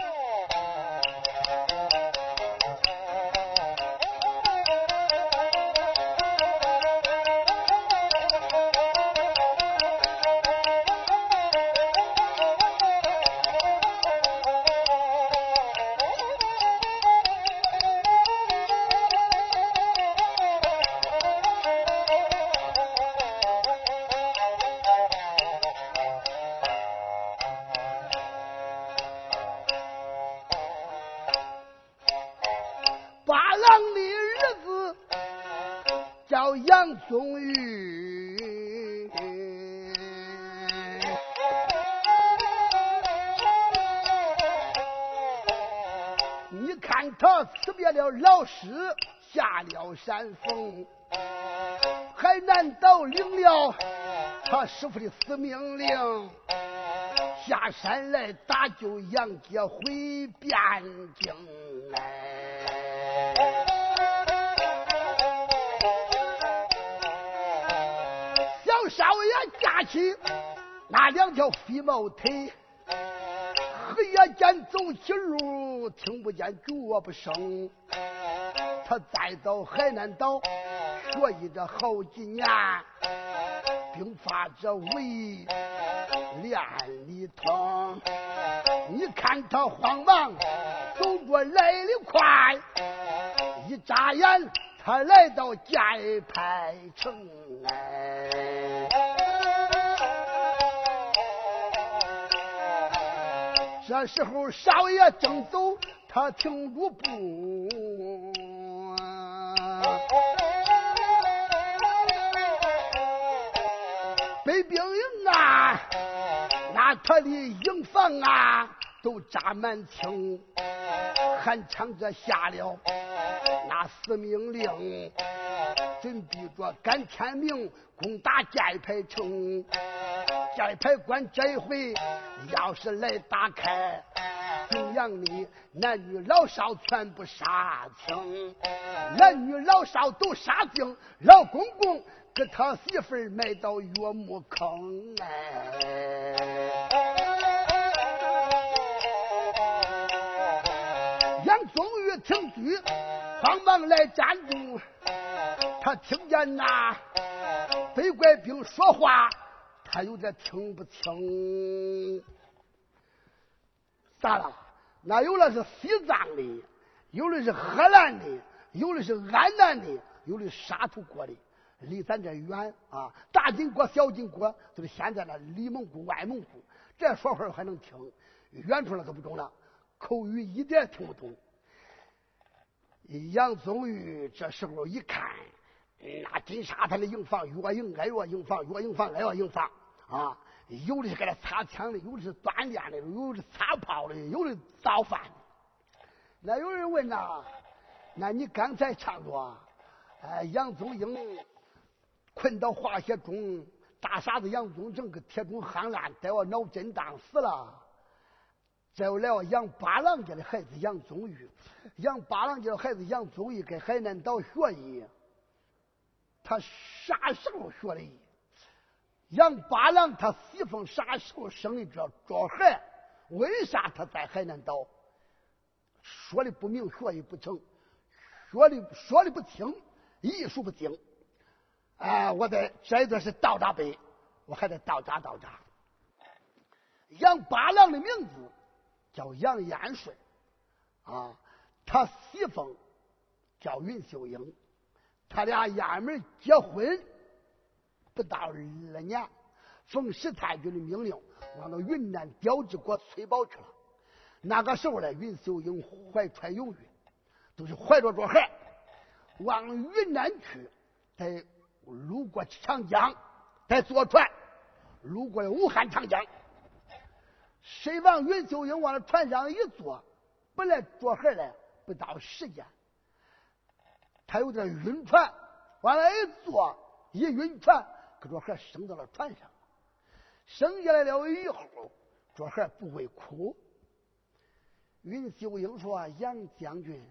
Oh. 山峰，海南岛领了他师傅的死命令，下山来打救杨杰回汴京。哎，小少爷架起那两条飞毛腿，黑夜间走起路，听不见脚步声。他再到海南岛学艺这好几年，兵法这武艺练里通。你看他慌忙走过来的快，一眨眼他来到界牌城。哎，这时候少爷正走，他停住步。北兵营啊，那他的营房啊，都扎满青，还唱着下了那死命令，准备着赶天明攻打界牌城。界牌关这一回要是来打开。平阳里男女老少全部杀清，男女老少都杀净，老公公给他媳妇儿埋到岳母坑哎。杨宗玉听句，慌忙来站住，他听见那北怪兵说话，他有点听不清。咋了？那有的是西藏的，有的是河南的，有的是安南的，有的沙土国的，离咱这远啊！大金国、小金国就是现在那里蒙古、外蒙古，这说话还能听，远处那可不中了，口语一点听不懂。杨宗玉这时候一看，那金沙滩的营房越营挨越营房，越营房挨越营房啊！有的是给他擦枪的，有的是锻炼的，有的是擦炮的，有的造饭。那有人问呐，那你刚才唱着，哎，杨宗英困到化学中，大傻子杨宗正搁铁中夯烂，在我脑震荡死了。再来我杨八郎家的孩子杨宗玉，杨八郎家的孩子杨宗玉在海南岛学艺，他啥时候学的艺？杨八郎他媳妇啥时候生的这这孩？为啥他在海南岛？说的不明，说的不成，说的说的不清，艺术不精。哎，我得这一段是倒扎背，我还得倒扎倒扎。杨八郎的名字叫杨延顺，啊，他媳妇叫云秀英，他俩衙门结婚。不到二年，奉石太君的命令，往到云南雕治国崔宝去了。那个时候呢，云秀英怀揣有孕，都是怀着着孩往云南去，得路过长江，在坐船，路过了武汉长江。谁往云秀英往那船上一坐，本来着孩呢不到时间，他有点晕船，往那一坐，一晕船。可这孩生到了船上，生下来了以后，这孩不会哭。云秀英说：“杨将军，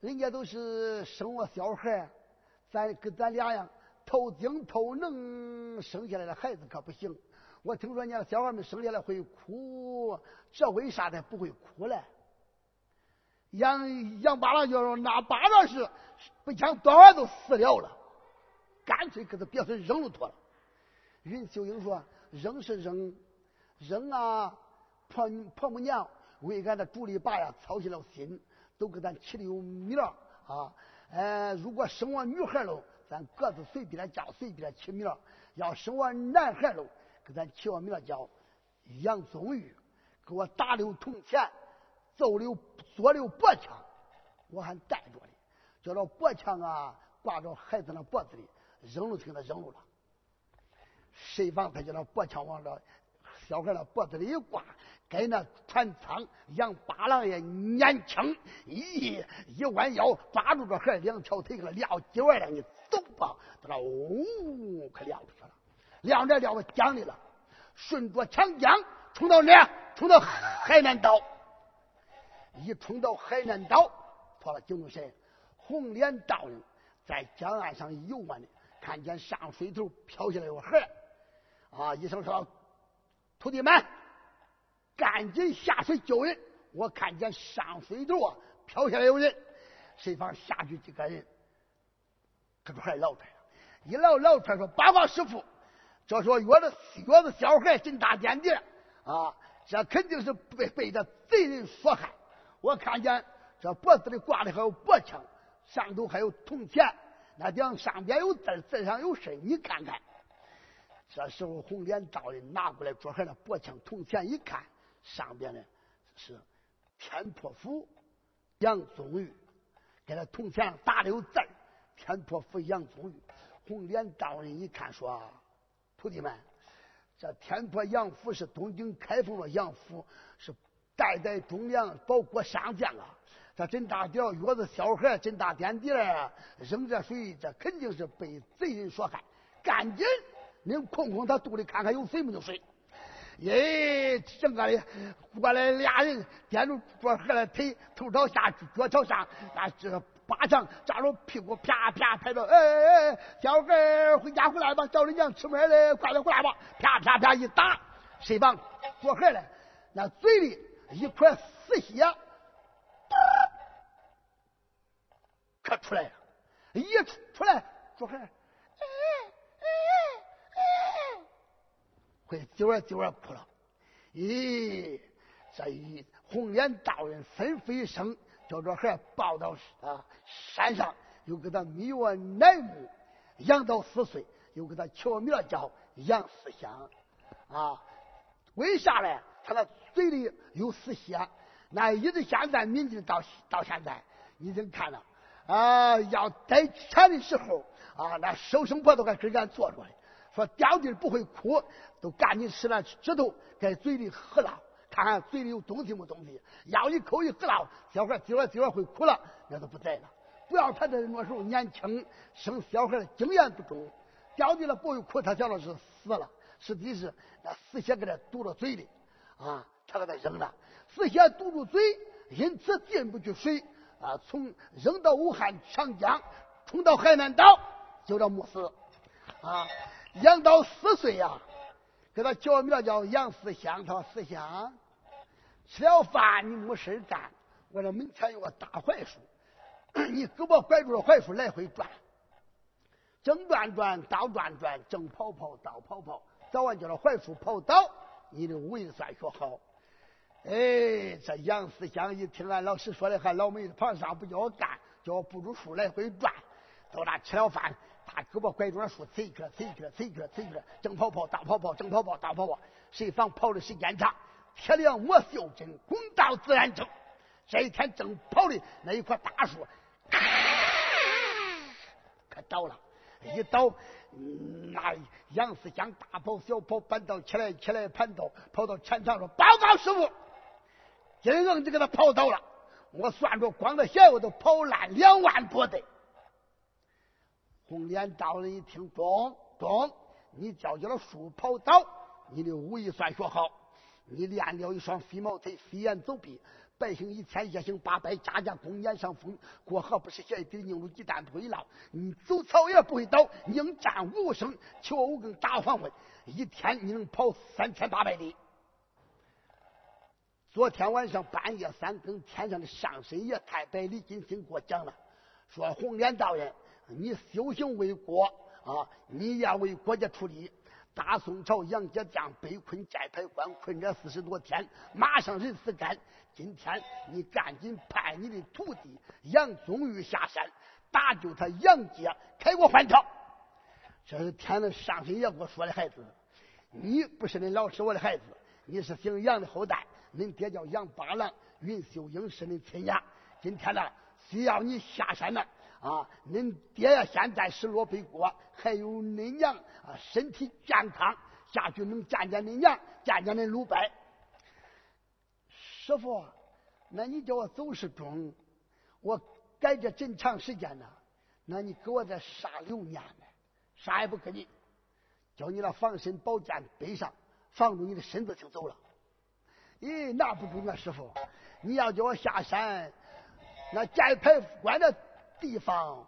人家都是生我小孩，咱跟咱俩样，透精透能生下来的孩子可不行。我听说人家小孩们生下来会哭，这为啥他不会哭嘞？杨杨八郎就说：“那巴掌是不讲多晚都死了了，干脆给他别说扔了妥了。”任秀英说：“扔是扔，扔啊！婆婆母娘为俺的主力爸呀操心了心，都给咱起的有名啊。呃，如果生我女孩喽，咱各自随便叫，随便起名；要生我男孩喽，给咱起个名叫杨宗玉，给我打溜铜钱。”揍溜做溜脖枪，我还带着呢，叫这脖枪啊挂着孩子那脖子里，扔了就给他扔了了。谁防他叫那脖枪往这小孩那脖子里一挂，跟那船舱杨八郎也年轻，一一弯腰抓住这孩两条腿给他撂几弯了，你走吧，他那呜可撂出去了，撂着撂到江里了，顺着长江冲到哪？冲到海南岛。一冲到海南岛，跑了九龙神，红脸道人在江岸上游玩呢，看见上水头飘下来个孩啊，一声说：“徒弟们，赶紧下水救人！我看见上水头啊飘下来有人。”谁方下去几个人，可是还捞出来了，一捞捞出来说：“八卦师傅，这说约的约的小孩进大殿的啊，这肯定是被被这贼人所害。”我看见这脖子里挂的还有脖枪，上头还有铜钱，那顶上边有字，字上有事你看看。这时候红脸道人拿过来桌上的脖枪铜钱一看，上边呢是天破府杨宗玉，给那铜钱上打的有字天破府杨宗玉。红脸道人一看说：“徒弟们，这天破杨府是东京开封的杨府，是。”代代忠良保国上将啊！这真大屌约子小孩真大点地儿扔这水，这肯定是被贼人所害。赶紧，你空空他肚里看看有水没有水。耶，整个的过来俩人掂住桌河的腿，头朝下，脚朝上，那这巴掌扎着屁股，啪啪拍着。哎哎哎，小孩回家回来吧，叫你娘吃饭嘞，快点回来吧！啪啪啪一打，谁帮桌河嘞？那嘴里。一块死血，可出来了，一出出来，说孩，哎哎哎，会啾儿啾儿哭了。咦，这一红脸道人吩咐一声，叫这孩抱到啊山上，又给他迷我奶母，养到四岁，又给他起名叫杨思香，啊，为啥呢？他的嘴里有死血，那一直现在民警到到现在，你经看了啊，要逮钱的时候啊，那手生婆都还跟俺坐着呢，说掉地不会哭，都赶紧使那指头在嘴里喝了，看看嘴里有东西没东西，咬一口一喝了，小孩今晚今晚会哭了，那都不在了。不要他这那时候年轻，生小孩的经验不足，掉地了不会哭，他想的是死了，实际是那死血给他堵到嘴里。啊，他给他扔了，死血堵住嘴，因此进不去水啊。从扔到武汉长江，冲到海南岛，就这没死啊。养到四岁呀，给他叫名叫杨思香。他说：“思香，吃了饭你没事干，我这门前有个大槐树，你胳膊拐住了槐树来回转，正转转，倒转转，正跑跑，倒跑跑，早晚叫这槐树跑倒。”你的武艺算学好，哎，这杨思香一听俺老师说的，还老没旁上不叫我干，叫我不住树来回转。到那吃了饭，大胳膊拐着那树，踩去了，踩去了，贼去了，踩去了，正跑跑，大跑跑，正跑跑，大跑跑。谁防跑的时间长？铁梁磨袖珍，功到自然成。这一天正跑的那一棵大树，咔，可倒了，一倒。那杨思香大跑小跑，搬到起来起来，盘道跑到前场说：“报告师傅，今硬就给他跑倒了。我算着光这鞋我都跑烂两万多的。”红脸道人一听，中中，你叫叫了树跑倒，你的武艺算学好，你练了一双飞毛腿，飞檐走壁，百姓一天夜行八百，家家公宴上风。过河不是鞋底，硬如鸡蛋不会落。你走草也不会倒，宁战无声，求五更打黄昏。一天你能跑三千八百里。昨天晚上半夜三更，天上的上神爷太白李金星给我讲了，说红脸道人，你修行为国啊，你要为国家出力。大宋朝杨家将被困寨牌关，困这四十多天，马上人死干。今天你赶紧派你的徒弟杨宗玉下山，搭救他杨家，开国还朝。这是天的上神爷给我说的，孩子，你不是恁老师我的孩子，你是姓杨的后代。恁爹叫杨八郎，云秀英是恁亲家。今天呢，需要你下山呢啊！恁爹呀，现在是落北国，还有恁娘啊，身体健康，下去能见见恁娘，见见恁鲁伯。师傅，那你叫我走是中，我改这真长时间呢，那你给我这啥留念呢？啥也不给你，叫你那防身宝剑背上，防住你的身子就走了。咦，那不中啊，师傅！你要叫我下山，那寨牌关的地方，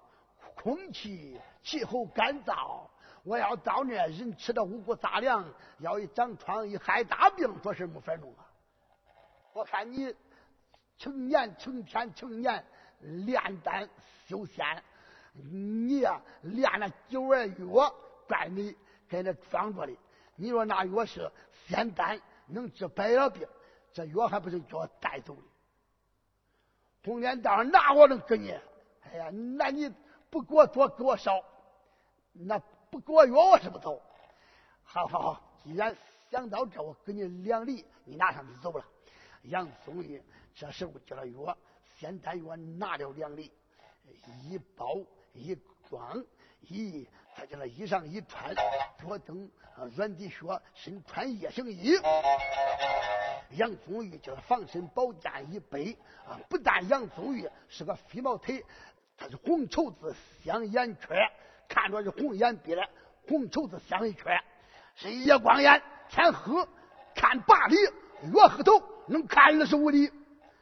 空气气候干燥，我要到那人吃的五谷杂粮，要一长疮一害大病，这事没法弄啊！我看你成年成天成年炼丹修仙，你呀炼了九味药，怪你在那装着的。你说那药是仙丹，能治百了病。这药还不是叫我带走的？红脸道那我能给你？哎呀，那你不给我多，给我少，那不给我药，我是不走。好好好，既然想到这，我给你两粒，你拿上就走了。杨宗义这时候叫了药，仙丹药拿了两粒，一包一装，一他叫那衣裳一穿，脚蹬软底靴，身穿夜行衣。杨宗玉叫他防身宝剑一背啊，不但杨宗玉是个飞毛腿，他是红绸子镶眼圈，看着是红眼鼻的红绸子镶一圈，是夜光眼，天黑看八里，月黑头能看二十五里。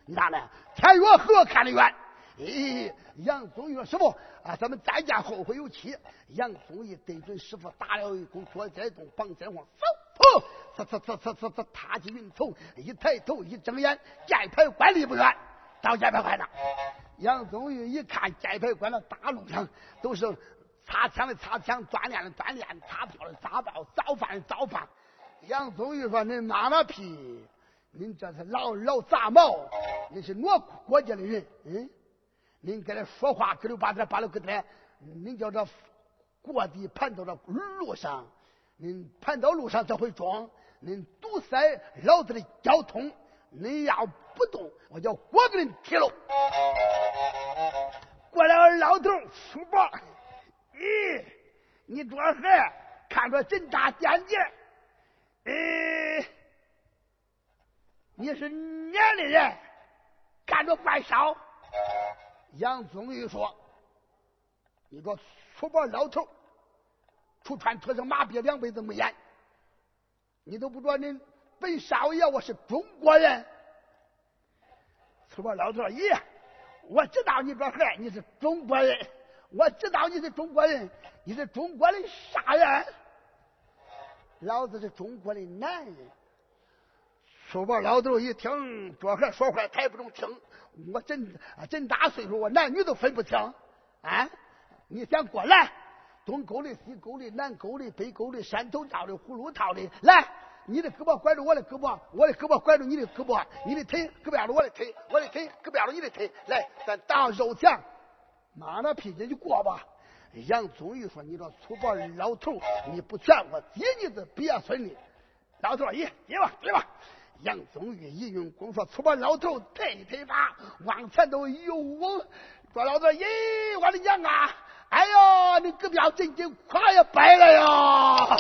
你咋呢？天越黑看得远。咦，杨宗玉师傅啊，咱们再见后会有期。杨宗玉对准师傅打了一弓，左在动，膀在晃，走！呲呲呲呲呲呲，踏起云头，一抬头一睁眼，寨牌关离不远，到寨牌关了。杨宗玉一看寨牌关了，大路上都是擦枪的擦枪，锻炼的锻炼，擦炮的擦炮，造饭的造饭。杨宗玉说：“你妈妈批，恁这是老老杂毛，你是哪国家的人？嗯，恁搁这说话，跟溜巴子巴溜跟他，恁叫这过地盘到这路上，恁盘到路上才会装。”恁堵塞老子的交通，恁要不动，我叫锅给恁踢了。过来个老头，书包，咦，你这孩看着真大点点，哎，你是年龄人，看着怪少。杨宗玉说：“你个粗暴老头，出穿车上马鞭两辈子没演。”你都不知道，恁本少爷我是中国人。粗暴老头咦，我知道你这孩你是中国人，我知道你是中国人，你是中国的啥人？老子是中国的男人。粗暴老头一听，这孩说话他也不中听。我真真大岁数，我男女都分不清啊！你先过来。东沟里、西沟里、南沟里、北沟里、山头道的、葫芦套的，来，你的胳膊拐着我的胳膊，我的胳膊拐着你的胳膊，你的腿胳膊着我的腿，我的腿胳膊着你的腿，来，咱打肉墙，妈那屁劲就过吧。杨宗玉说：“你这粗暴老头，你不劝我接你的鳖孙的。”老头咦，接吧，接吧。杨宗玉一用功说：“粗暴老头，抬一抬吧，往前头游。”说老头咦，我的娘啊！哎呦，你隔壁真真快要白了呀！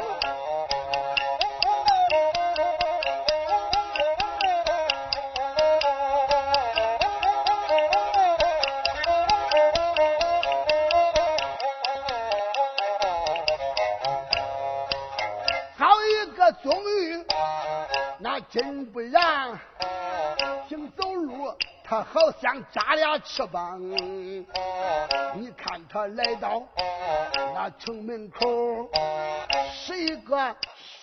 真不然，行走路他好像扎俩翅膀。你看他来到那城门口，是一个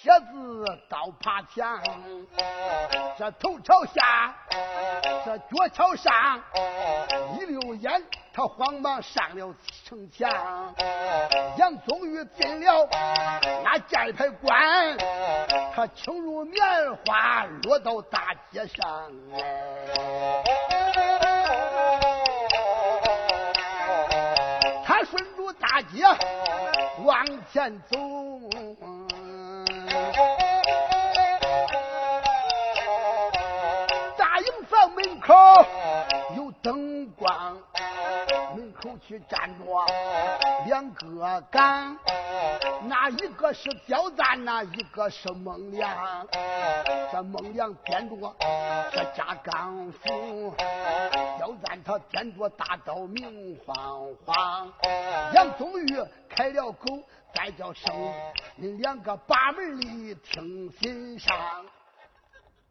蝎子倒爬墙，这头朝下，这脚朝上，一溜烟，他慌忙上了城墙。杨宗玉进了那寨牌关，他轻如棉花落到大街上。他顺着大街往前走，口有灯光。门口去站着两个岗，那一个是焦赞，那一个是孟良。这孟良掂着这家钢斧，焦赞他掂着大刀明晃晃。杨宗玉开了口，再叫声，你两个把门里听心上，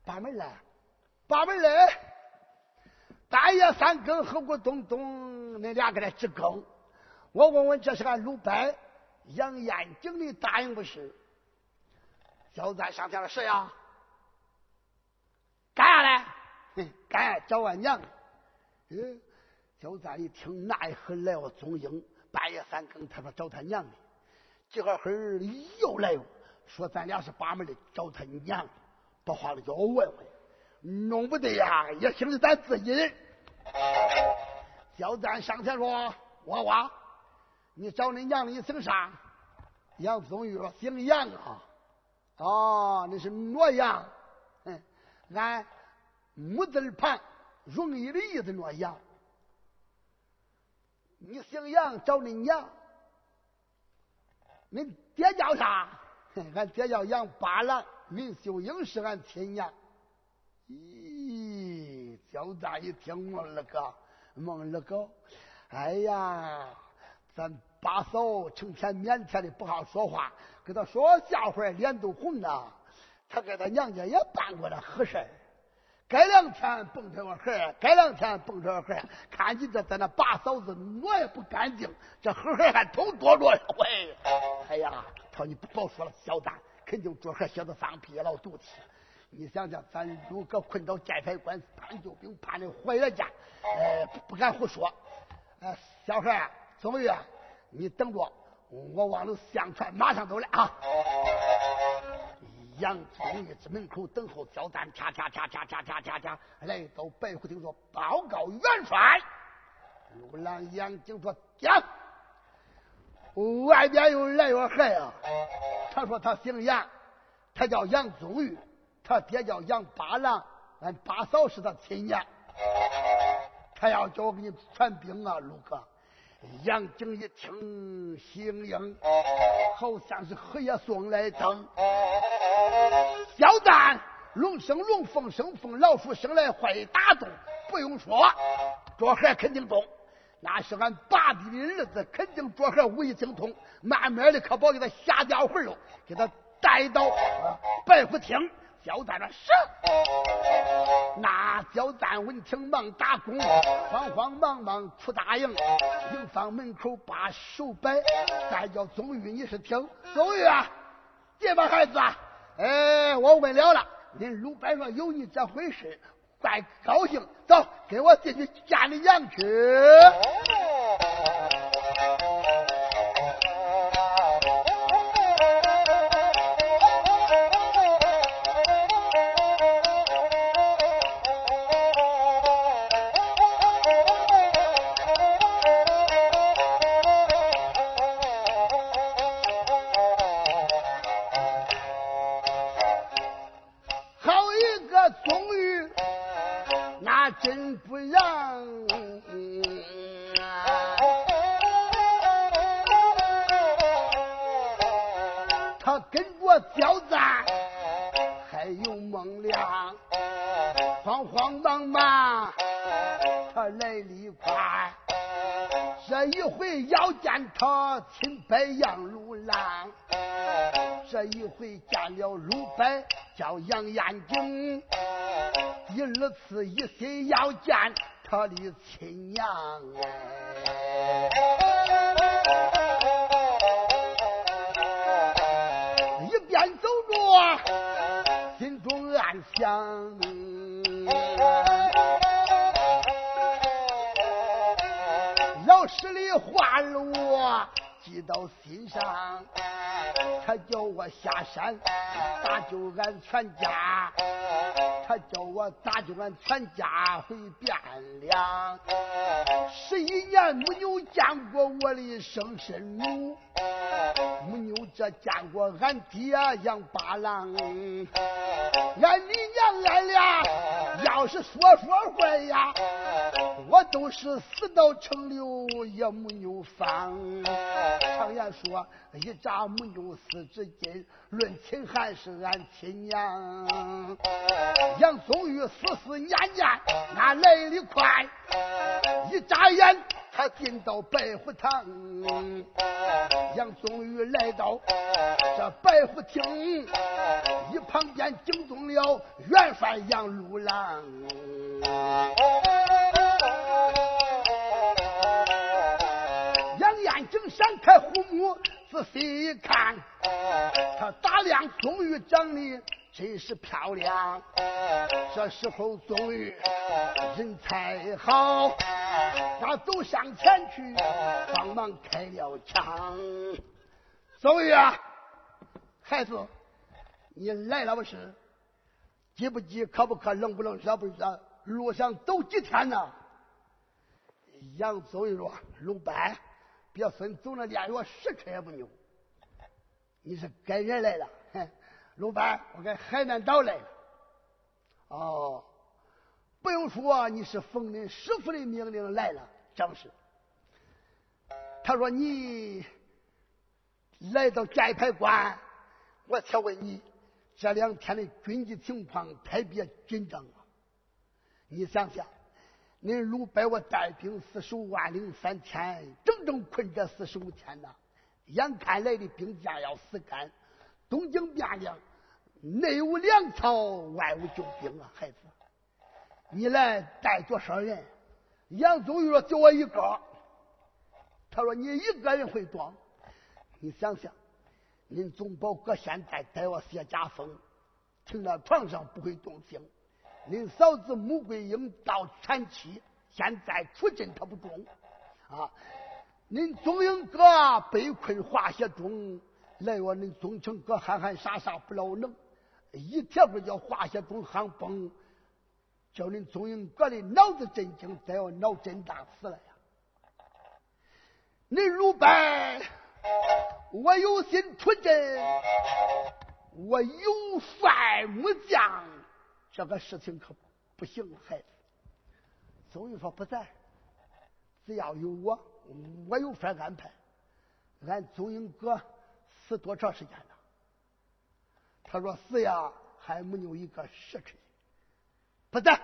把门来，把门来。半夜三更，何咕咚咚，那俩搁那直更。我问问，这是俺鲁班杨延景的答应不是？焦赞上天了，谁呀？干啥嘞？干找俺娘。嗯，焦赞一听，奈何来我宗英？半夜三更，他说找他娘的。这个会又来，说咱俩是八门的，找他娘。不慌了，叫我问问。弄不得呀，也姓咱自己人。焦赞上前说：“娃娃，你找你娘你姓啥？”杨宗玉说：“姓杨啊。”哦，那是诺阳。嗯，俺木字旁容易的意思，诺阳。你姓杨，找你娘。你爹叫啥？俺爹叫杨八郎，林秀英是俺亲娘。咦，小大一听懵了个，懵了个，哎呀，咱八嫂成天腼腆的不好说话，跟他说笑话脸都红了。他给他娘家也办过了和事隔两天蹦出个孩儿，隔两天蹦出个孩儿看你这在那八嫂子挪也不干净，这盒盒还偷多着喂，哎呀，他你不早说了，小蛋肯定做盒写子放屁老肚气。你想想，咱如果困到寨牌关，潘救兵怕你回了家，呃，不敢胡说。呃，小孩啊，宗玉，你等着，我往里相传，马上都来啊！杨宗玉在门口等候，交战，恰恰恰恰恰恰恰来到白虎厅说：“报告元帅。”陆郎杨景说：“讲，外边有来个孩啊，他说他姓杨，他叫杨宗玉。”他爹叫杨八郎，俺八嫂是他亲娘。他要叫我给你传兵啊，陆哥。杨景一听，心应，好像是荷叶送来灯。小蛋，龙生龙，凤生凤，老鼠生来会打洞。不用说，这孩肯定懂。那是俺八弟的儿子，肯定这孩武艺精通。慢慢的，可别给他瞎掉魂了，给他带到白虎厅。焦赞说：“是。”那焦赞闻听忙打工，慌慌忙忙出大营，营房门口把手摆，再叫宗玉，你是听宗玉啊，这帮孩子啊，哎，我问了了，恁鲁班说有你这回事，怪高兴，走，跟我进去见你娘去。话我记到心上。他叫我下山打救俺全家，他叫我打救俺全家回汴梁。十一年没有见过我的生身母，没有这见过俺爹杨八郎。俺你娘俺俩要是说说话呀，我都是死到城流也没有放。常言说一扎没有四只筋，论亲还是俺亲娘。杨宗玉死死年年，俺来的快，一眨眼他进到白虎堂。杨宗玉来到这白虎厅，一旁边惊动了元帅杨禄郎。杨延景闪开虎目，仔细一看，他打量宗玉长得真是漂亮。这时候宗玉人才好，他走向前去，帮忙开了枪。宗玉啊，孩子，你来了不是？急不急？渴不渴？冷不冷？热不热？路上走几天呢？杨宗玉说：“鲁班。”别说你走了连月十天也不牛，你是该人来了。哼，鲁班，我跟海南岛来了。哦，不用说，你是奉恁师傅的命令来了，正是。他说你来到寨牌关，我且问你这两天的军机情况特别紧张啊。你想想。恁鲁班我带兵四十五万零三千，整整困这四十五天呐！眼看来的兵将要死干，东京汴梁内无粮草，外无救兵啊！孩子，你来带多少人？杨宗玉说：“就我一个。”他说：“你一个人会多？你想想，恁总保搁现在带我谢家峰，停在床上不会动静。”恁嫂子穆桂英到产期，现在出阵他不中啊！恁宗英哥被困化雪中，来我恁宗成哥憨憨傻傻不老能，一铁不叫化雪中喊崩，叫恁宗英哥的脑子震惊，再要脑震荡死了呀！恁鲁班，我有心出阵，我有帅木匠。这个事情可不行，孩子。宗玉说不在，只要有我，我有法安排。俺宗英哥死多长时间了？他说死呀，还没有一个时辰。不在，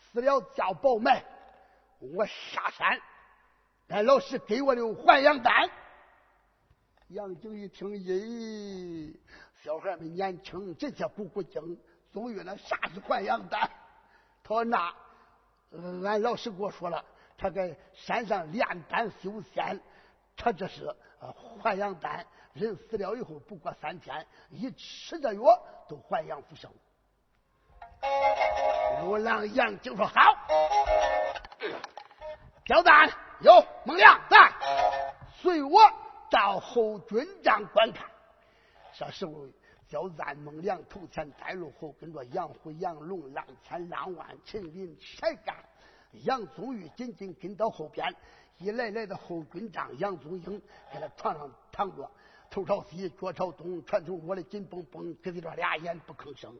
死了叫报埋，我下山。俺老师给我的还阳丹。杨景一听，咦，小孩们年轻，这些鼓鼓精。宗玉那啥是还阳丹？他说那，俺老师给我说了，他在山上炼丹修仙，他这是呃还阳丹。人死了以后，不过三天，一吃这药都还阳复生。陆郎杨就说好，焦丹有孟良在，随我到后军帐观看。这时候。叫赞孟良头前带路，后跟着杨虎、杨龙、浪千、浪万、陈林、柴干、杨宗玉紧紧跟到后边。一来来到后军帐，杨宗英在他床上躺着，头朝西，脚朝东，拳头握的紧绷绷，搁在这俩眼不吭声。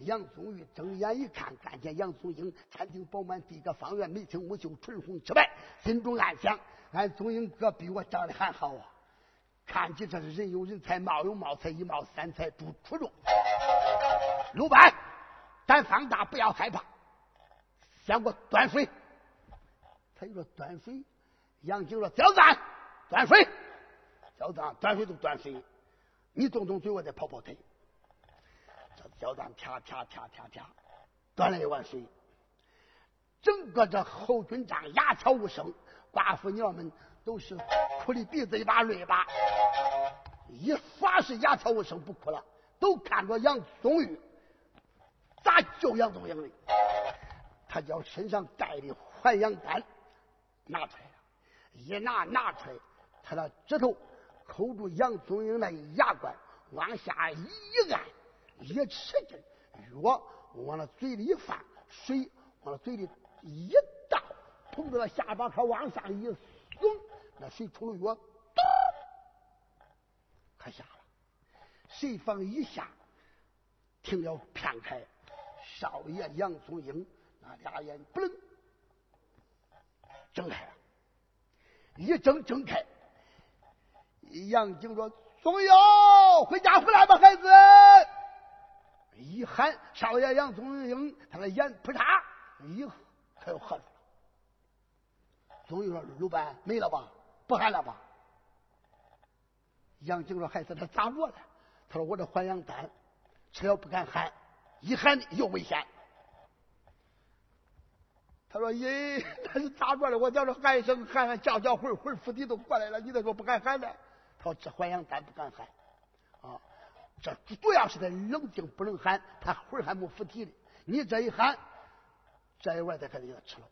杨宗玉睁眼一看，看见杨宗英天庭饱满，地阁方圆，眉清目秀，唇红齿白，心中暗想：俺宗英哥比我长得还好啊。看起这是人有人才，貌有貌才，一貌三才不出众。鲁班，胆放大，不要害怕，先给我端水。他就说端水，杨景说焦赞端水，焦赞端水就端水，你动动嘴，我再跑跑腿。这焦赞啪啪啪啪啪，端了一碗水。整个这侯军帐鸦雀无声，寡妇娘们都是哭的鼻子一把泪一把，一发是鸦雀无声不哭了，都看着杨宗玉咋救杨宗英的。他将身上带的还阳丹拿出来了，一拿拿出来，他的指头扣住杨宗英那牙关，往下一按，一使劲，药往那嘴里一放，水往那嘴里。一倒，从这个下巴颏往上一耸，那水出了药，咚，可下了。谁放一下，停了片开，少爷杨宗英那俩眼不楞睁开了，一睁睁开，杨景说：“宗英，回家回来吧，孩子。”一喊少爷杨宗英，他的眼扑嚓一。他又合住了。终于说：“鲁班没了吧？不喊了吧？”杨景说：“孩子，他咋着了？”他说：“我这还阳丹吃了不敢喊，一喊又危险。”他说：“咦，他是咋着了？我叫他喊一声，喊喊叫叫会会附体都过来了。你再说不敢喊呢？”他说：“这还阳丹不敢喊啊，这主要是他冷静不能喊，他魂还没附体呢。你这一喊。”这一碗再开始给他吃了，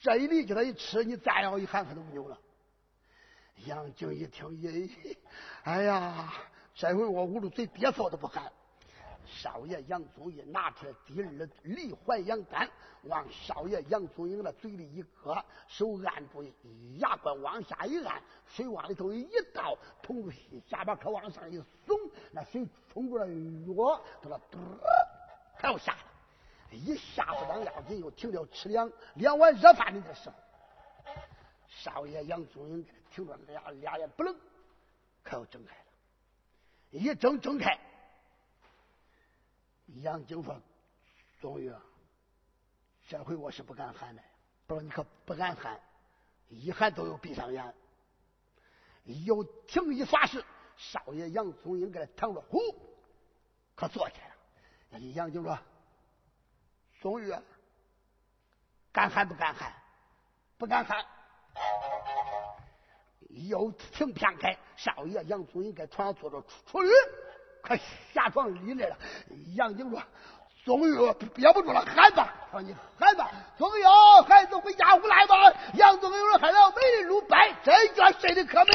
这一粒给他一吃，你再要一喊他都不扭了。杨景一听，咦，哎呀，这回我捂住嘴憋嗽都不喊。少爷杨宗义拿出来第二粒还阳丹，往少爷杨宗英的嘴里一搁，手按住牙关往下一按，水往里头一倒，从下巴颏往上一耸，那水冲过来药，他那嘟，他又下了。一下不当要紧，又停了吃两两碗热饭的时候，少爷杨宗英听着俩俩眼不愣，可要睁开了，一睁睁开，杨景说：“宗玉，这回我是不敢喊的。不说你可不敢喊，一喊都有闭上眼。又停一发时，少爷杨宗英给他躺着，呼，可坐起来了。杨景说。”终于，敢喊不敢喊？不敢喊。又停片开，少爷杨宗英在床上坐着，出驴，快下床里来了。杨景说：“宗玉憋不住了，喊吧！”说：“你喊吧，宗玉，孩子回家屋来吧。”杨宗英说：“喊了美人如白，真觉睡得可美。”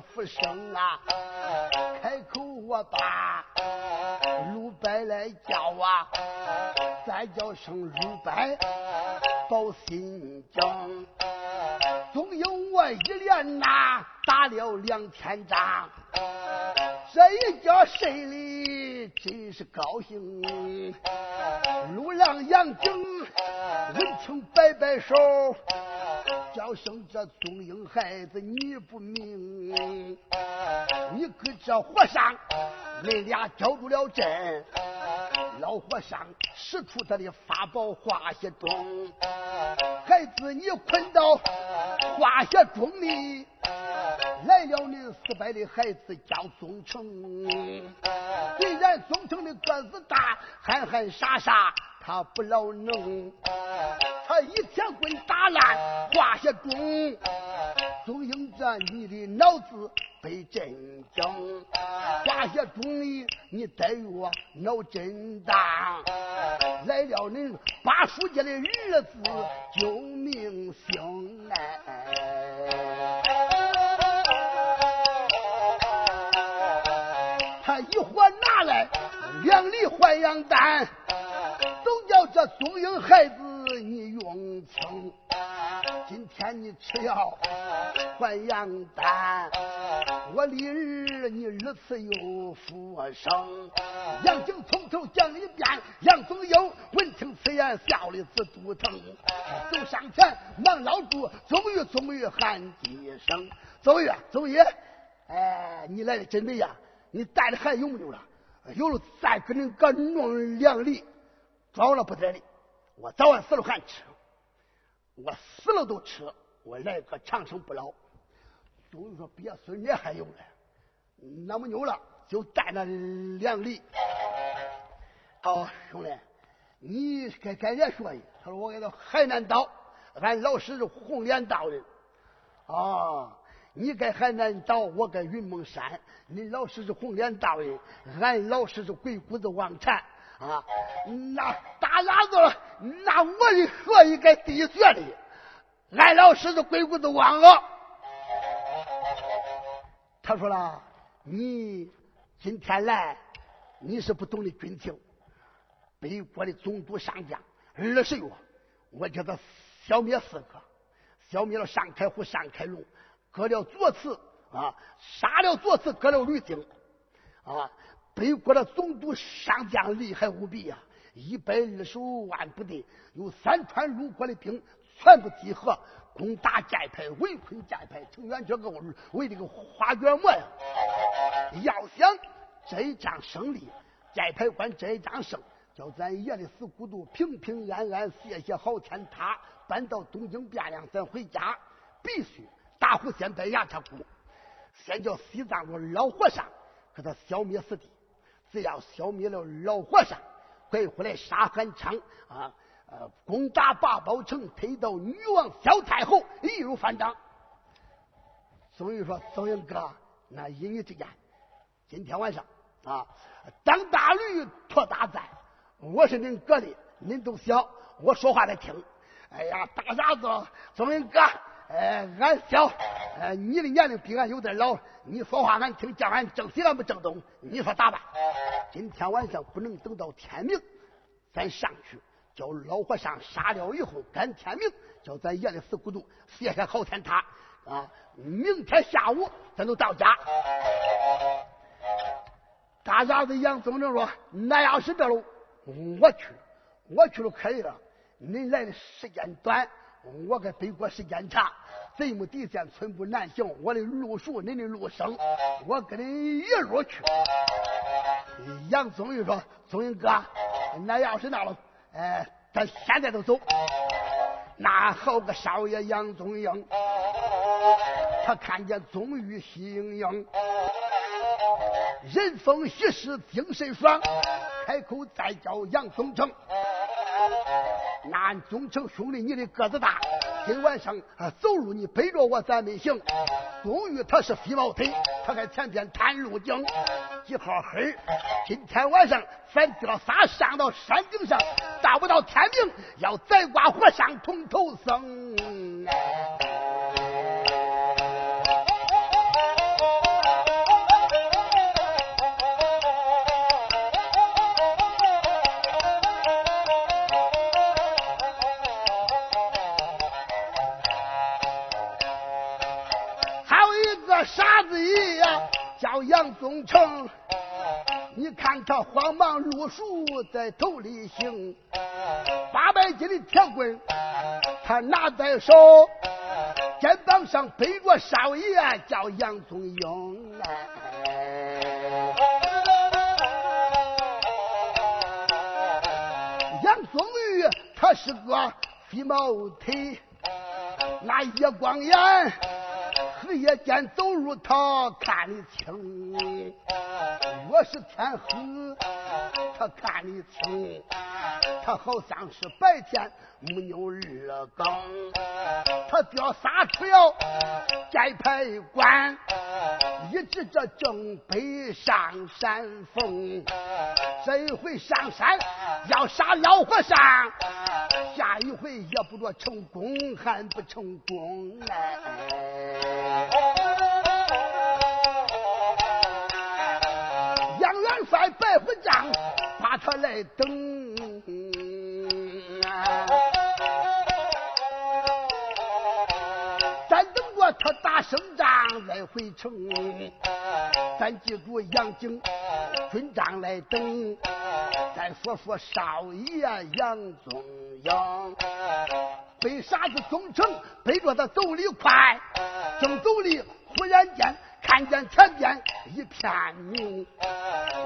福生啊！开口我把鲁白来叫啊，再叫声鲁白保新疆。总有我一连呐打了两天仗，这一觉睡里真是高兴。鲁郎杨景闻听摆摆手。叫声这宗英孩子你不明，你跟这和尚恁俩交住了阵，老和尚使出他的法宝化血钟，孩子你困到化血钟里，来了你四百的孩子叫宗成，虽然宗成的个子大，憨憨傻傻他不老能。他一铁棍打烂化血钟，宗英这你的脑子被震惊，化血钟里你得我脑震荡，来了恁八叔家的儿子救命星哎！他一伙拿来两粒还阳丹，这宗英孩子。你用情。今天你吃药还阳丹，我的儿你二次又复生。杨景从头讲一遍，杨宗英闻听此言，笑的直肚疼。走上前忙捞住，终于终于喊几声：“宗爷，宗爷，哎，你来的真美呀！你带的还有没有了？有了再给你个弄两粒，装了不得的。我早晚死了还吃。”我死了都吃，我来个长生不老。宗玉说：“别孙，你还有呢，那么牛了，就带那两粒。”好，兄弟，你该该也说的。他说：“我给他海南岛，俺老师是红莲道人。啊，你该海南岛，我该云梦山。你老师是红莲道人，俺老师是鬼谷子王禅。”啊，那大喇子，那我的学艺该第一学的，俺老师是鬼谷子王啊。他说了，你今天来，你是不懂的军情。北国的总督上将二十月，我叫他消灭四个，消灭了上开虎、上开龙，割了左慈啊，杀了左慈，割了吕京啊。北国的总督上将厉害无比呀，一百二十五万部队，有三川路国的兵，全部集合攻打寨派，围困寨派，成员这个为这个花卷馍呀。要想这一仗胜利，寨派官这一仗胜，叫咱爷的死骨头平平安安，谢谢好天塌，搬到东京汴梁，咱回家必须打虎先拜牙叉骨，先叫西藏的老和尚给他消灭死敌。只要消灭了老和尚，回回来杀韩昌啊，呃，攻打八宝城，推到女王萧太后，易如反掌。宋玉说：“宋英哥，那依你之言，今天晚上啊，当大驴驮大赞，我是您哥的，您都小，我说话得听。哎呀，大傻子，宋英哥。”哎，俺小，哎，你的年龄比俺有点老，你说话俺听，叫俺正西俺不正东，你说咋办？今天晚上不能等到天明，咱上去叫老和尚杀了以后，赶天明，叫咱爷的死骨头卸下好天塔啊！明天下午咱就到家。大傻子杨宗正说：“那要是这喽，我去，我去了可以了。恁来的时间短。”我跟北国时间长，贼木底线寸步难行。我的路熟，恁的路生，我跟你一路去。杨宗玉说：“宗英哥，那要是那了，哎，咱现在就走。那好个少爷杨宗英，他看见宗玉喜盈盈，人逢喜事精神爽，开口再叫杨宗成。”俺忠诚兄弟，你的个子大，今晚上走路你背着我咱没行。终于他是飞毛腿，他在前边探路径，几号黑？今天晚上咱哥仨上到山顶上，到不到天明，要宰瓜和尚铜头僧傻子一样叫。杨宗成，你看他慌忙入蜀，在头里行，八百斤的铁棍他拿在手，肩膀上背着少爷叫杨宗英。杨宗玉他是个飞毛腿，那夜光眼。日夜间走入，他看得清；我是天黑，他看得清。他好像是白天没有二更，他吊仨出了寨牌关，一直这正北上山峰。这一回上山要杀老和尚，下一回也不着成功，还不成功杨元帅白虎将他来等啊，咱等过他打胜仗再回城，咱记住杨景军长来等。再说说少爷杨宗英，为傻子进城，背着他走的快，正走里，忽然间。看见前边一片明。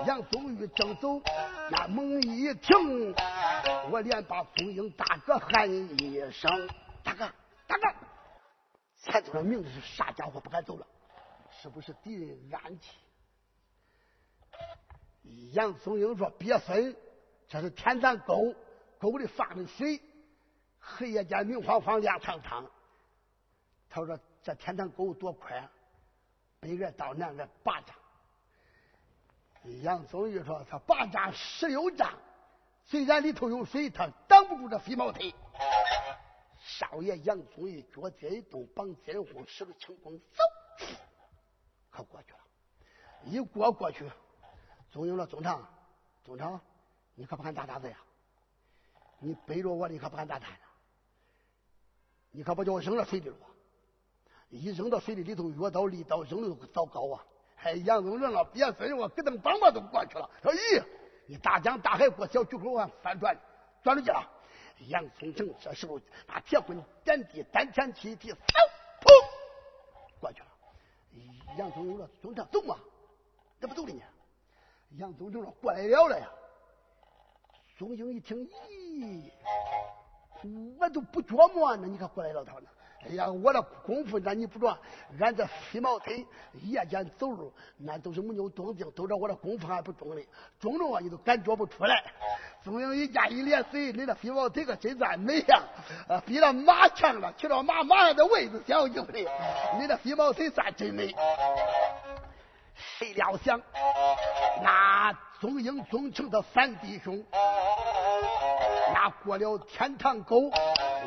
杨宗玉正走，那猛一停，我连把宗英大哥喊一声：“大哥，大哥！”前头的名字是啥家伙不敢走了？是不是敌人暗器？杨宗英说：“别分，这是天坛沟，沟里放的水，黑夜间明晃晃，亮堂堂。”他说：“这天坛沟多宽，北岸到南岸八丈。”杨宗玉说：“他八丈十六丈，虽然里头有水，他挡不住这飞毛腿。”少爷杨宗玉脚尖一动，绑肩后使个轻功，走，可过去了。一过过去。宗英了：“宗长，宗长，你可不敢打打子呀！你背着我，你可不敢打探呀！你可不叫我扔了水里了！一扔到水里，里头越刀利刀扔的早高啊！哎，杨宗仁啊，别分我，跟他们梆梆都过去了。说咦，你大江大海过小渠口啊，翻转转出去了。杨宗成这时候把铁棍点地，单前起一提，嗖，砰，过去了。杨宗仁说：宗长，走嘛，怎么走的呢？”杨宗成说：“过来了了呀！”宗英一听，咦，我都不琢磨呢，你可过来了他呢？哎呀，我这功夫，那你不着？俺这飞毛腿，夜间走路，那都是没有动静，都着我这功夫还不中呢。中了啊，你都感觉不出来。宗英一见一咧嘴，你这飞毛腿可真算美呀！啊比那马强了，骑着马马上的位子小就的，你这飞毛腿算真美。谁料想，那宗英、宗成的三弟兄，那过了天堂沟，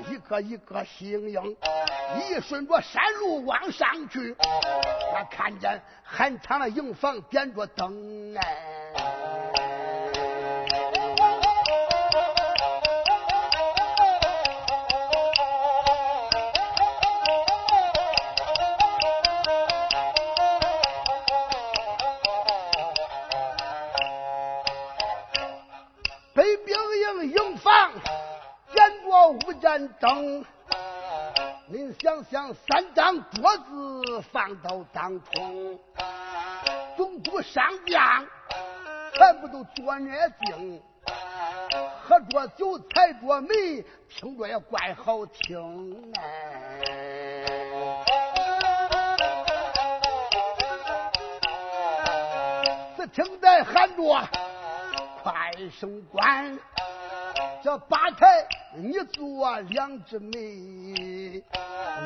一个一个喜盈盈，一顺着山路往上去，那看见韩昌的营房点着灯哎。北兵营营房点着五盏灯，您想想，三张桌子放到当中，总不上将全部都坐那静，喝着酒，踩着煤，听着也怪好听哎。只听在喊着快升官。这八抬你做两只眉，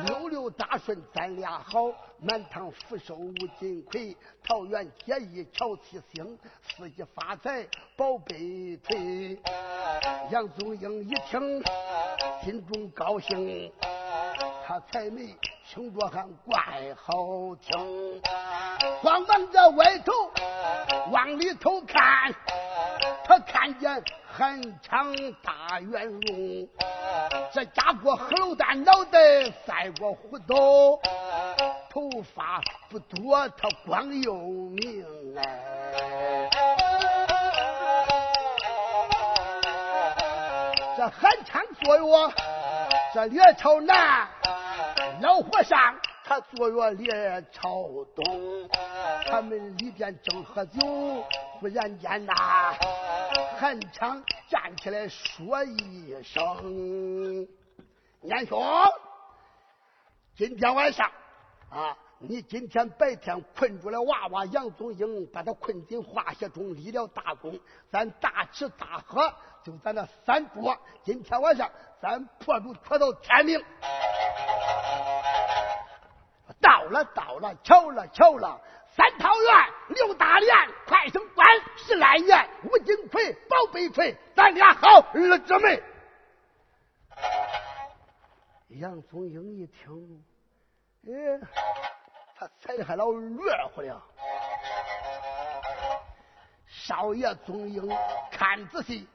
六六大顺咱俩好，满堂福寿无金匮，桃园结义乔七星，四季发财宝贝腿。杨宗英一听，心中高兴，他才没听着还怪好听，慌忙在外头往里头看，他看见。汉昌大圆龙，这家伙黑喽蛋脑袋赛过胡刀，头发不多，他光有名哎。这汉昌坐月，这列朝南，老和尚他坐月列朝东，他们里边正喝酒，忽然间呐。韩昌站起来说一声：“年兄，今天晚上啊，你今天白天困住了娃娃杨宗英，把他困进化学中，立了大功。咱大吃大喝，就咱那三桌。今天晚上咱破竹拖到天明。到了，到了，巧了，巧了。”三桃园，刘大连，快升官，十来年，吴金奎，宝贝锤，咱俩好儿子们。杨宗英一听，哎，他踩的还老热乎了。少爷宗英看仔细，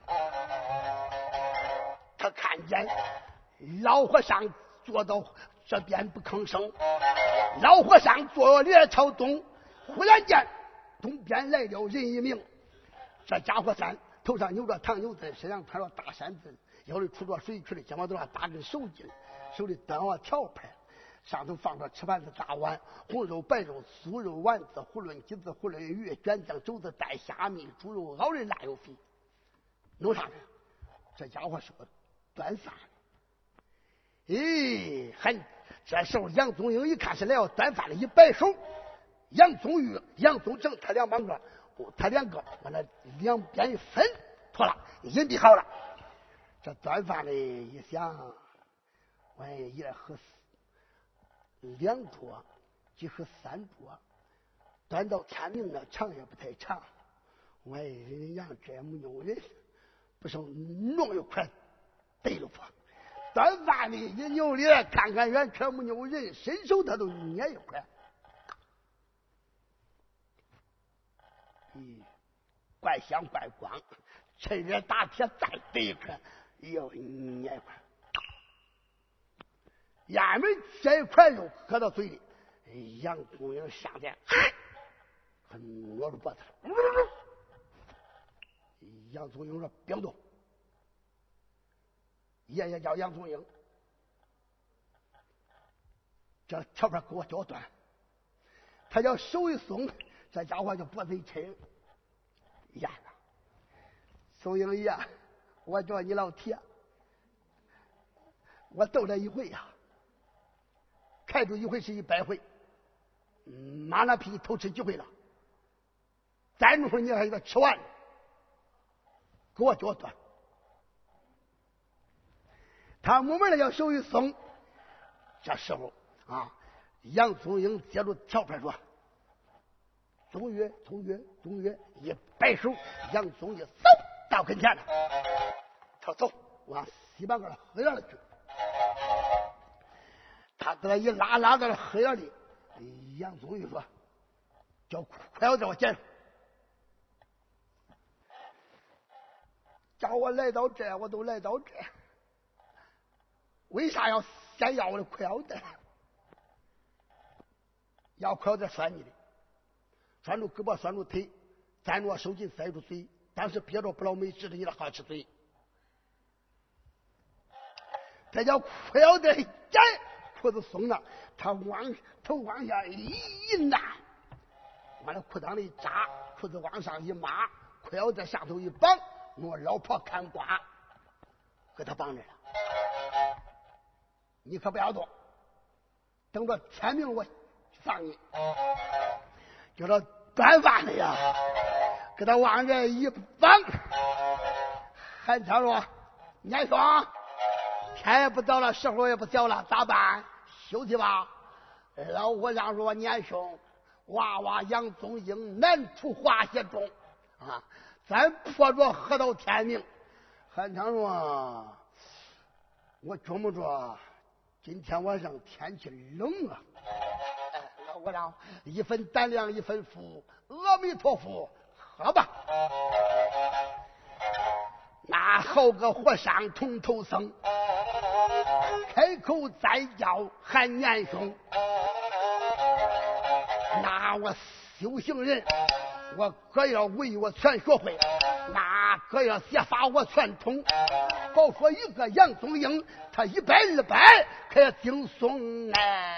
他看见老和尚坐到这边不吭声。老和尚坐脸朝东，忽然间东边来了人一名。这家伙三头上扭着唐牛子，身上穿着大衫子，腰里杵着水去的，肩膀头上打着手巾，手里端着条盘，上头放着吃盘子大碗，红肉、白肉、酥肉丸子、囫囵鸡子、囫囵鱼、卷酱肘子、带虾米、猪肉熬的腊肉肥，弄啥呢？这家伙是个端饭的。咦，很。这时候杨宗英一看是来要端饭的，一摆手，杨宗玉、杨宗正他两帮个，他两个把那两边一分，妥了，隐蔽好了。这端饭的一想，我也合适，两桌，即合三桌，端到天明了，长也不太长。我人家这没有人，不是弄一块得了吧？端饭的一扭脸，看看远处没有人，伸手他都捏一块。咦，怪香怪光，趁热打铁再得一块，又捏一块。衙门这一块肉搁到嘴里，杨公英下来，他摸着脖子。杨宗英说：“别动。”爷爷叫杨宗英，这条片给我脚断。他叫手一松，这家伙就脖子一抻，咽了。宗英爷，我叫你老铁，我斗了一回呀，开住一回是一百回，妈那屁偷吃几回了？再弄会你还给他吃完，给我叫断。他木门的要手一松，这时候啊，杨宗英接住条牌说：“宗岳，宗岳，宗岳！”一摆手，杨宗英走到跟前了。他走往西半个河沿里去。他这一拉拉在那河沿里，杨宗英说：“叫快要叫我捡上，叫我来到这，我都来到这。”为啥要先要我的裤腰带？要裤腰带拴你的，拴住胳膊，拴住腿，粘住手巾，塞住嘴，当时憋着不老美，指着你的好吃嘴。这叫裤腰带紧，裤子松了，他往头往下一难，往那裤裆里扎，裤子往上一抹，裤腰带下头一绑，我老婆看瓜，给他绑着了。你可不要动，等着天明我放你。叫他端饭的呀，给他往这一绑，喊他说：“年兄，天也不早了，时候也不小了，咋办？休息吧。”老和尚说：“年兄，娃娃杨宗英难出化血中啊，咱破着喝到天明。”韩昌说：“我觉不着。”今天晚上天气冷啊！老和尚，一分胆量一分福，阿弥陀佛，喝吧。那好个和尚同头僧，开口再叫喊年兄。那我修行人，我可要为我全学会，那可要写法我全通。好说一个杨宗英，他一百二百。可惊悚哎！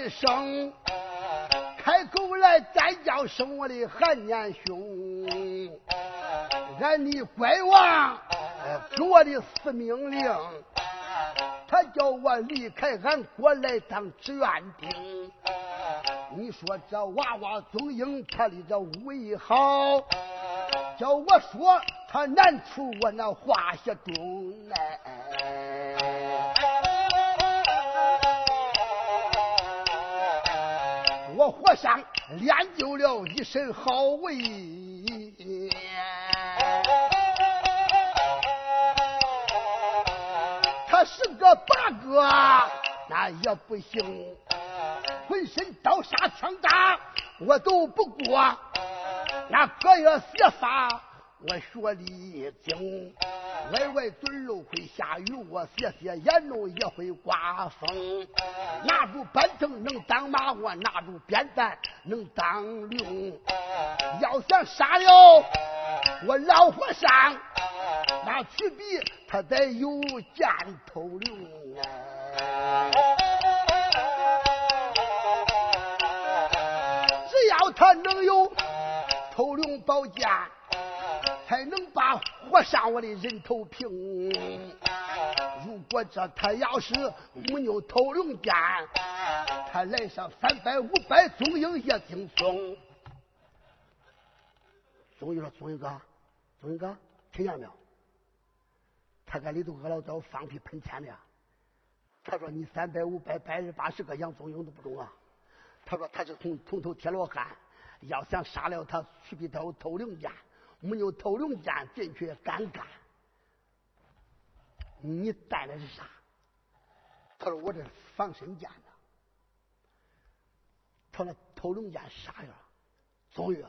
一声，开口来再叫声我的韩年兄，俺的乖王给我的死命令，他叫我离开俺国来当志愿兵。你说这娃娃宗英他的这为好，叫我说他难处我那化血中哎。和尚练就了一身好威，他是个八哥，那也不行，浑身刀杀枪打我都不过，那各月写法我学的精。歪歪嘴漏会下雨，我斜斜眼喽也会刮风。拿住板凳能当马，我拿住扁担能当驴。要想杀了我老和尚，那取笔他得有箭头流啊！只要他能有头领宝剑。才能把活杀我的人头平。如果这他要是没有头领剑，他来上三百五百宗英也轻松。宗英说：“宗英哥，宗英哥，听见没有？他搁里头饿老早放屁喷天的。他说你三百五百百十八十个杨宗英都不中啊。他说他是从从头铁罗汉，要想杀了他，须比他有头领剑。”没有偷龙剑进去尴尬，你带的是啥？他说我这防身剑呢。他说偷龙剑啥样？宗玉，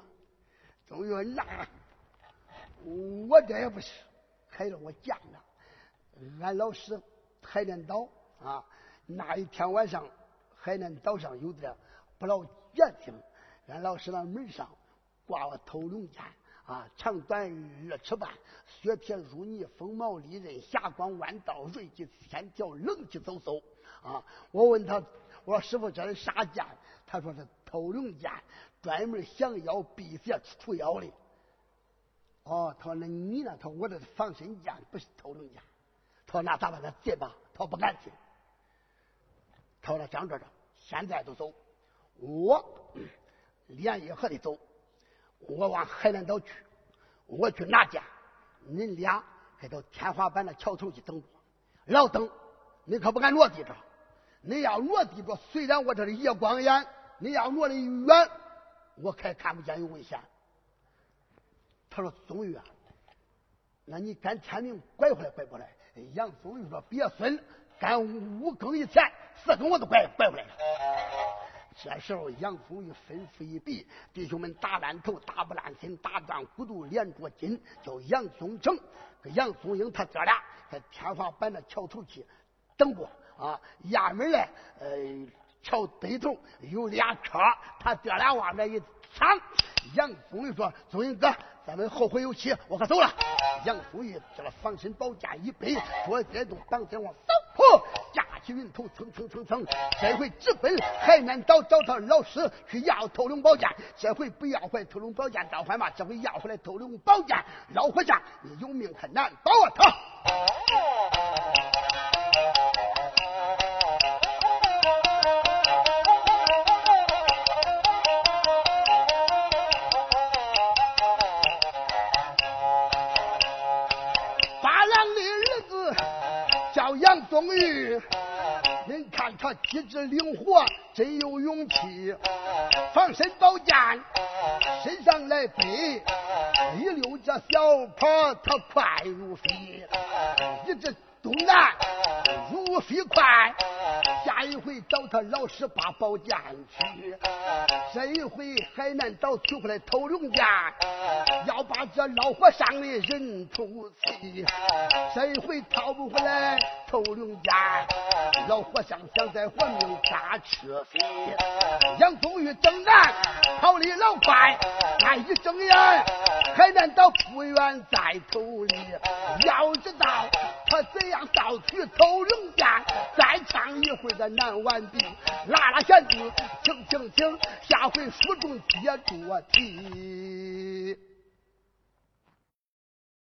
宗玉那我这也不是，开了我见了。俺老师海南岛啊，那一天晚上海南岛上有点不老洁净，俺老师那门上挂了偷龙剑。啊，长短二尺半，雪铁如泥，锋毛利刃，霞光弯刀，锐气千条，冷气飕飕。啊！我问他，我说师傅这是啥剑？他说是偷龙剑，专门降妖辟邪除妖的。哦，他说那你呢？他说我这是防身剑，不是偷龙剑。他说那咋办？他借吧。他说不敢借。他说讲这着，现在就走，我 连夜还得走。我往海南岛去，我去拿剑，恁俩还到天花板的桥头去等着，老等，你可不敢落地着。你要落地着，虽然我这是夜光眼，你要落的远，我还看不见有危险。他说：“宗玉啊，那你赶天明拐回来拐过来。”杨宗玉说：“别孙，赶五更以前，四更我都拐拐回来了。”这时候，杨宗玉吩咐一笔，弟兄们打烂头，打不烂心，打断骨头，连着筋，叫杨宗成、跟杨宗英他哥俩在天花板的桥头去等过啊。衙门嘞，呃，桥北头有俩车，他哥俩往那一藏。杨宗玉说：“宗英哥，咱们后会有期，我可走了。”杨宗玉这个防身宝剑一背，说接动绑肩往，起云头蹭蹭蹭蹭，这回直奔海南岛找他老师去要偷龙宝剑。这回不要回来头龙宝剑召唤嘛，这回要回来偷龙宝剑。老和尚，你有命很难保啊！他 八郎的儿子叫杨宗玉。看机智灵活，真有勇气，防身宝剑身上来背，一溜这小跑他快如飞，一直东南如飞快。下一回找他老师把宝剑去，这一回海南岛取回来偷龙剑，要把这老和尚的人头齐。这一回讨不回来偷龙剑，老和尚想再活命扎车飞。杨宗玉正南跑的老快，俺一睁眼，海南岛不远在头里。要知道他怎样盗取偷龙剑，再唱一回。这难完毕，拉拉弦子，停停停，下回书中接着提。